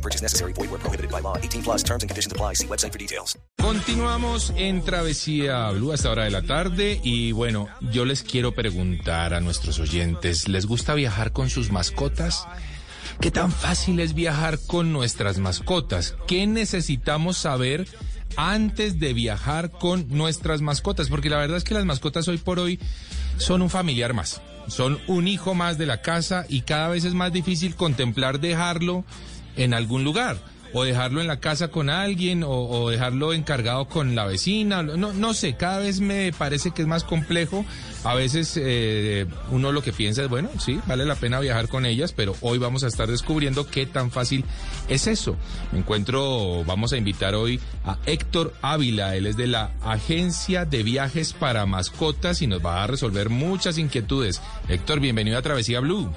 Purchase necessary. Void where prohibited by law. 18 plus terms and conditions apply. See website for details. Continuamos en Travesía Blue hasta hora de la tarde y bueno, yo les quiero preguntar a nuestros oyentes, ¿les gusta viajar con sus mascotas? ¿Qué tan fácil es viajar con nuestras mascotas? ¿Qué necesitamos saber antes de viajar con nuestras mascotas? Porque la verdad es que las mascotas hoy por hoy son un familiar más, son un hijo más de la casa y cada vez es más difícil contemplar dejarlo en algún lugar o dejarlo en la casa con alguien o, dejarlo encargado con la vecina. No, no sé, cada vez me parece que es más complejo. A veces eh, uno lo que piensa es, bueno, sí, vale la pena viajar con ellas, pero hoy vamos a estar descubriendo qué tan fácil es eso. Encuentro, vamos a invitar hoy a Héctor Ávila, él es de la Agencia de Viajes para Mascotas y nos va a resolver muchas inquietudes. Héctor, bienvenido a Travesía Blue.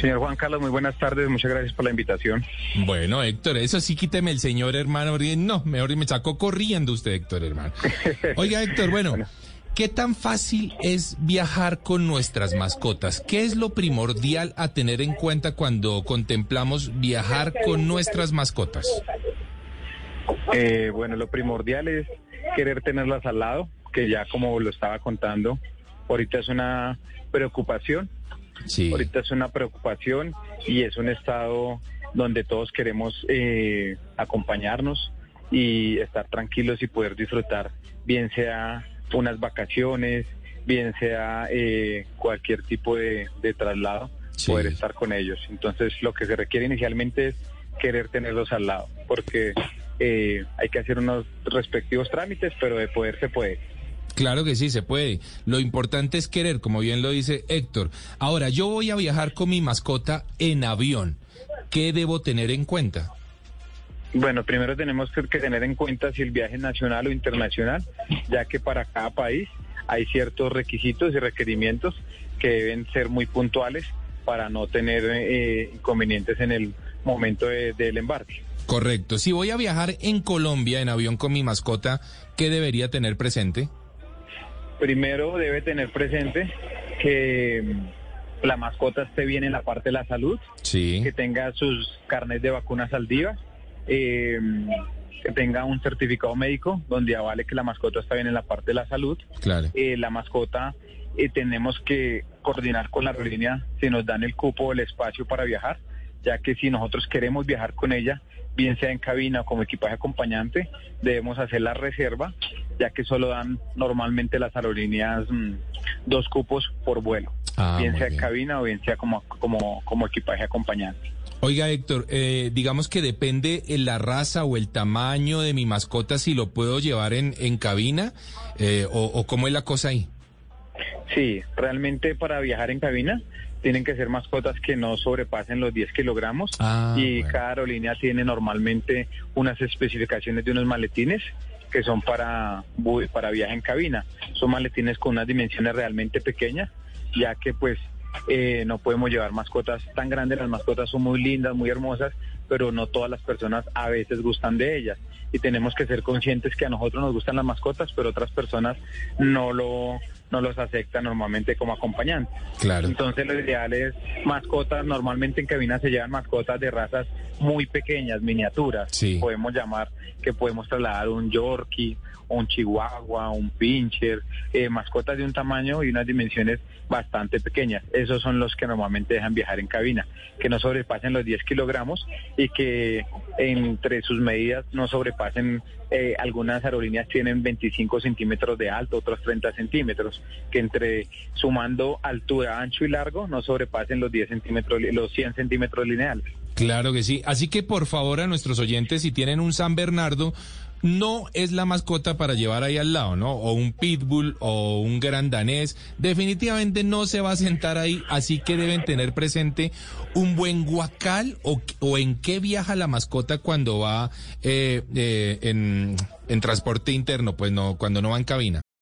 Señor Juan Carlos, muy buenas tardes, muchas gracias por la invitación. Bueno, Héctor, eso sí quíteme el señor hermano, no, mejor me sacó corriendo usted, Héctor, hermano. Oiga, Héctor, bueno, bueno, ¿qué tan fácil es viajar con nuestras mascotas? ¿Qué es lo primordial a tener en cuenta cuando contemplamos viajar con nuestras mascotas? Eh, bueno, lo primordial es querer tenerlas al lado, que ya como lo estaba contando, ahorita es una preocupación Sí. Ahorita es una preocupación y es un estado donde todos queremos eh, acompañarnos y estar tranquilos y poder disfrutar, bien sea unas vacaciones, bien sea eh, cualquier tipo de, de traslado, Sí. poder estar con ellos. Entonces lo que se requiere inicialmente es querer tenerlos al lado, porque eh, hay que hacer unos respectivos trámites, pero de poder se puede. Claro que sí, se puede. Lo importante es querer, como bien lo dice Héctor. Ahora, yo voy a viajar con mi mascota en avión. ¿Qué debo tener en cuenta? Bueno, primero tenemos que tener en cuenta si el viaje es nacional o internacional, ya que para cada país hay ciertos requisitos y requerimientos que deben ser muy puntuales para no tener eh, inconvenientes en el momento de- del embarque. Correcto. Si voy a viajar en Colombia en avión con mi mascota, ¿qué debería tener presente? Primero debe tener presente que mm, la mascota esté bien en la parte de la salud, Sí. que tenga sus carnes de vacunas al día, eh, que tenga un certificado médico donde avale que la mascota está bien en la parte de la salud. Claro. Eh, la mascota eh, tenemos que coordinar con la aerolínea si nos dan el cupo o el espacio para viajar, ya que si nosotros queremos viajar con ella, bien sea en cabina o como equipaje acompañante, debemos hacer la reserva, ya que solo dan normalmente las aerolíneas mm, dos cupos por vuelo, Ah, bien sea en bien. cabina o bien sea como, como, como equipaje acompañante. Oiga, Héctor, eh, digamos que depende en la raza o el tamaño de mi mascota si lo puedo llevar en, en cabina eh, o, o cómo es la cosa ahí. Sí, realmente para viajar en cabina tienen que ser mascotas que no sobrepasen los 10 kilogramos Ah, y bueno. cada aerolínea tiene normalmente unas especificaciones de unos maletines que son para, para viaje en cabina. Son maletines con unas dimensiones realmente pequeñas, ya que pues eh, no podemos llevar mascotas tan grandes. Las mascotas son muy lindas, muy hermosas, pero no todas las personas a veces gustan de ellas. Y tenemos que ser conscientes que a nosotros nos gustan las mascotas, pero otras personas no lo no los aceptan normalmente como acompañantes. Claro. Entonces lo ideal es mascotas, normalmente en cabina se llevan mascotas de razas muy pequeñas, miniaturas. Sí. Podemos llamar que podemos trasladar un Yorkie, un Chihuahua, un Pincher, eh, mascotas de un tamaño y unas dimensiones bastante pequeñas. Esos son los que normalmente dejan viajar en cabina, que no sobrepasen los 10 kilogramos y que entre sus medidas no sobrepasen, eh, algunas aerolíneas tienen 25 centímetros de alto, otros 30 centímetros, que entre sumando altura, ancho y largo no sobrepasen los 10 centímetros, los 100 centímetros lineales. Claro que sí. Así que por favor a nuestros oyentes, si tienen un San Bernardo, no es la mascota para llevar ahí al lado, ¿no? O un pitbull o un gran danés. Definitivamente no se va a sentar ahí, así que deben tener presente un buen guacal o, o en qué viaja la mascota cuando va eh, eh, en, en transporte interno, pues no, cuando no va en cabina.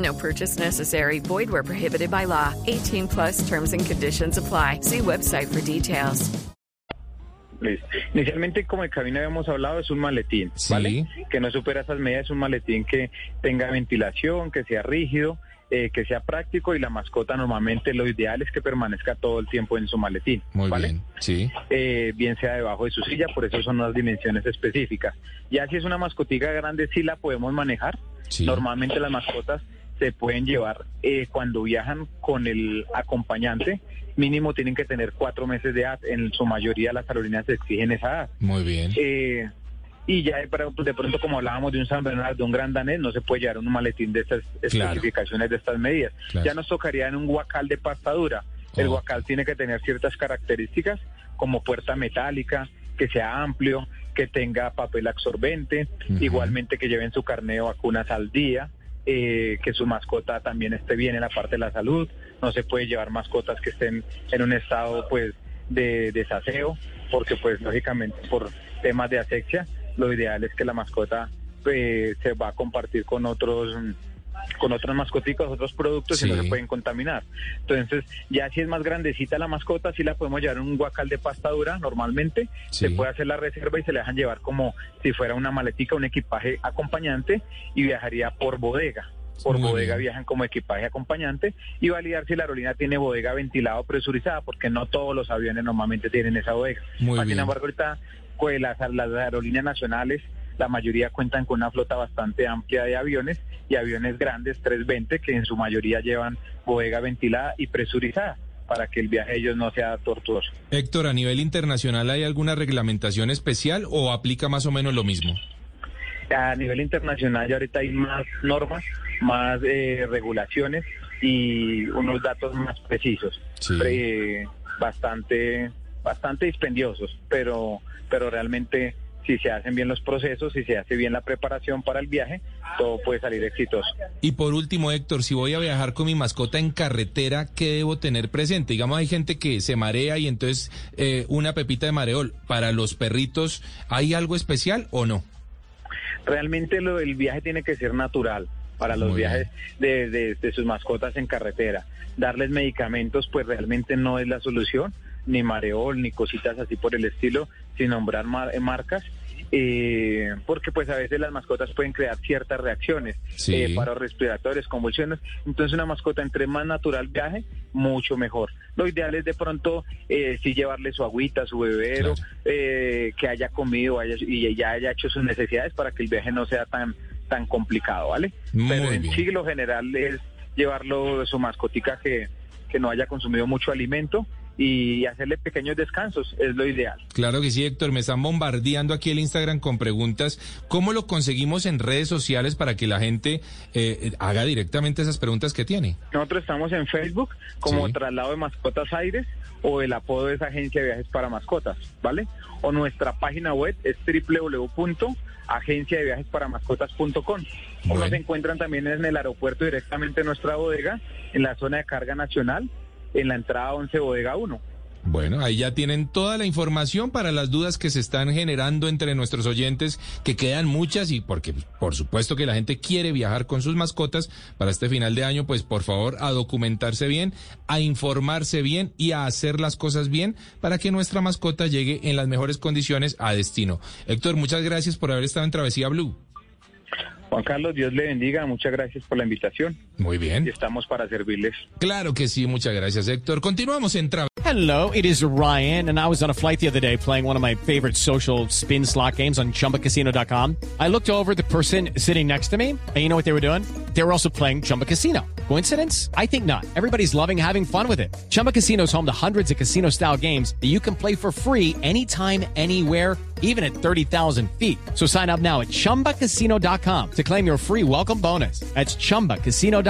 No purchase necessary. Void where prohibited by law. 18 plus terms and conditions apply. See website for details. Inicialmente, como de cabina habíamos hablado, es un maletín, Sí. ¿vale? Que no supera esas medidas, es un maletín que tenga ventilación, que sea rígido, eh, que sea práctico y la mascota normalmente lo ideal es que permanezca todo el tiempo en su maletín, Muy ¿vale? bien, sí. Eh, bien sea debajo de su silla, por eso son unas dimensiones específicas. Ya si es una mascotica grande, sí la podemos manejar. Sí. Normalmente las mascotas se pueden llevar eh, cuando viajan con el acompañante, mínimo tienen que tener cuatro meses de edad. En su mayoría las aerolíneas exigen esa edad. Muy bien. Eh, y ya de, pr- de pronto, como hablábamos de un San Bernardo, de un gran danés, no se puede llevar un maletín de estas Claro. especificaciones, de estas medidas. Claro. Ya nos tocaría en un guacal de pasta dura. El Oh. guacal tiene que tener ciertas características, como puerta metálica, que sea amplio, que tenga papel absorbente, igualmente que lleven su carnet de vacunas al día, eh, que su mascota también esté bien en la parte de la salud. No se puede llevar mascotas que estén en un estado, pues, de desaseo, porque, pues, lógicamente, por temas de asexia, lo ideal es que la mascota eh, se va a compartir con otros con otras mascoticas, otros productos y no Sí. se pueden contaminar. Entonces, ya si es más grandecita la mascota, sí la podemos llevar en un guacal de pasta dura normalmente, Sí. se puede hacer la reserva y se le dejan llevar como si fuera una maletica, un equipaje acompañante y viajaría por bodega. Por Muy bodega bien. viajan como equipaje acompañante y validar si la aerolínea tiene bodega ventilada o presurizada, porque no todos los aviones normalmente tienen esa bodega. Muy. Sin embargo, ahorita pues, las, las aerolíneas nacionales, la mayoría cuentan con una flota bastante amplia de aviones y aviones grandes 320 que en su mayoría llevan bodega ventilada y presurizada para que el viaje de ellos no sea tortuoso. Héctor, a nivel internacional, ¿hay alguna reglamentación especial o aplica más o menos lo mismo? A nivel internacional ya ahorita hay más normas, más eh, regulaciones y unos datos más precisos, Sí. Eh, bastante, bastante dispendiosos, pero, pero realmente si se hacen bien los procesos, si se hace bien la preparación para el viaje, todo puede salir exitoso. Y por último, Héctor, si voy a viajar con mi mascota en carretera, ¿qué debo tener presente? Digamos, hay gente que se marea y entonces eh, una pepita de mareol. ¿Para los perritos hay algo especial o no? Realmente lo, el viaje tiene que ser natural para los Muy viajes de, de- de sus mascotas en carretera. Darles medicamentos pues realmente no es la solución, ni mareol, ni cositas así por el estilo, sin nombrar mar- eh, marcas. eh, porque pues a veces las mascotas pueden crear ciertas reacciones, Sí. eh, paros respiratorios, convulsiones. Entonces una mascota entre más natural viaje, mucho mejor. Lo ideal es de pronto eh, sí llevarle su agüita, su bebero, Claro. eh, que haya comido haya- y ya haya hecho sus necesidades para que el viaje no sea tan tan complicado, ¿vale? Muy Pero en bien. sí lo general es llevarlo su mascotica que, que no haya consumido mucho alimento y hacerle pequeños descansos, es lo ideal. Claro que sí, Héctor. Me están bombardeando aquí el Instagram con preguntas. ¿Cómo lo conseguimos en redes sociales para que la gente eh, haga directamente esas preguntas que tiene? Nosotros estamos en Facebook como Sí. Traslado de Mascotas Aires o el apodo de esa agencia de viajes para mascotas, ¿vale? O nuestra página web es www.agenciadeviajesParamascotas.com. O Bueno. nos encuentran también en el aeropuerto directamente en nuestra bodega, en la zona de carga nacional, en la entrada 11 bodega 1. Bueno, ahí ya tienen toda la información para las dudas que se están generando entre nuestros oyentes, que quedan muchas y porque por supuesto que la gente quiere viajar con sus mascotas para este final de año, pues por favor a documentarse bien, a informarse bien y a hacer las cosas bien para que nuestra mascota llegue en las mejores condiciones a destino. Héctor, muchas gracias por haber estado en Travesía Blue. Juan Carlos, Dios le bendiga, muchas gracias por la invitación. Muy bien. y estamos para servirles. Claro que sí, muchas gracias, Héctor. Continuamos en Tra- Hello, it is Ryan, and I was on a flight the other day playing one of my favorite social spin slot games on chumbacasino.com. I looked over the person sitting next to me, and you know what they were doing? They were also playing Chumba Casino. Coincidence? I think not. Everybody's loving having fun with it. Chumba Casino is home to hundreds of casino style games that you can play for free anytime, anywhere even at 30,000 feet. So sign up now at ChumbaCasino.com to claim your free welcome bonus. That's ChumbaCasino.com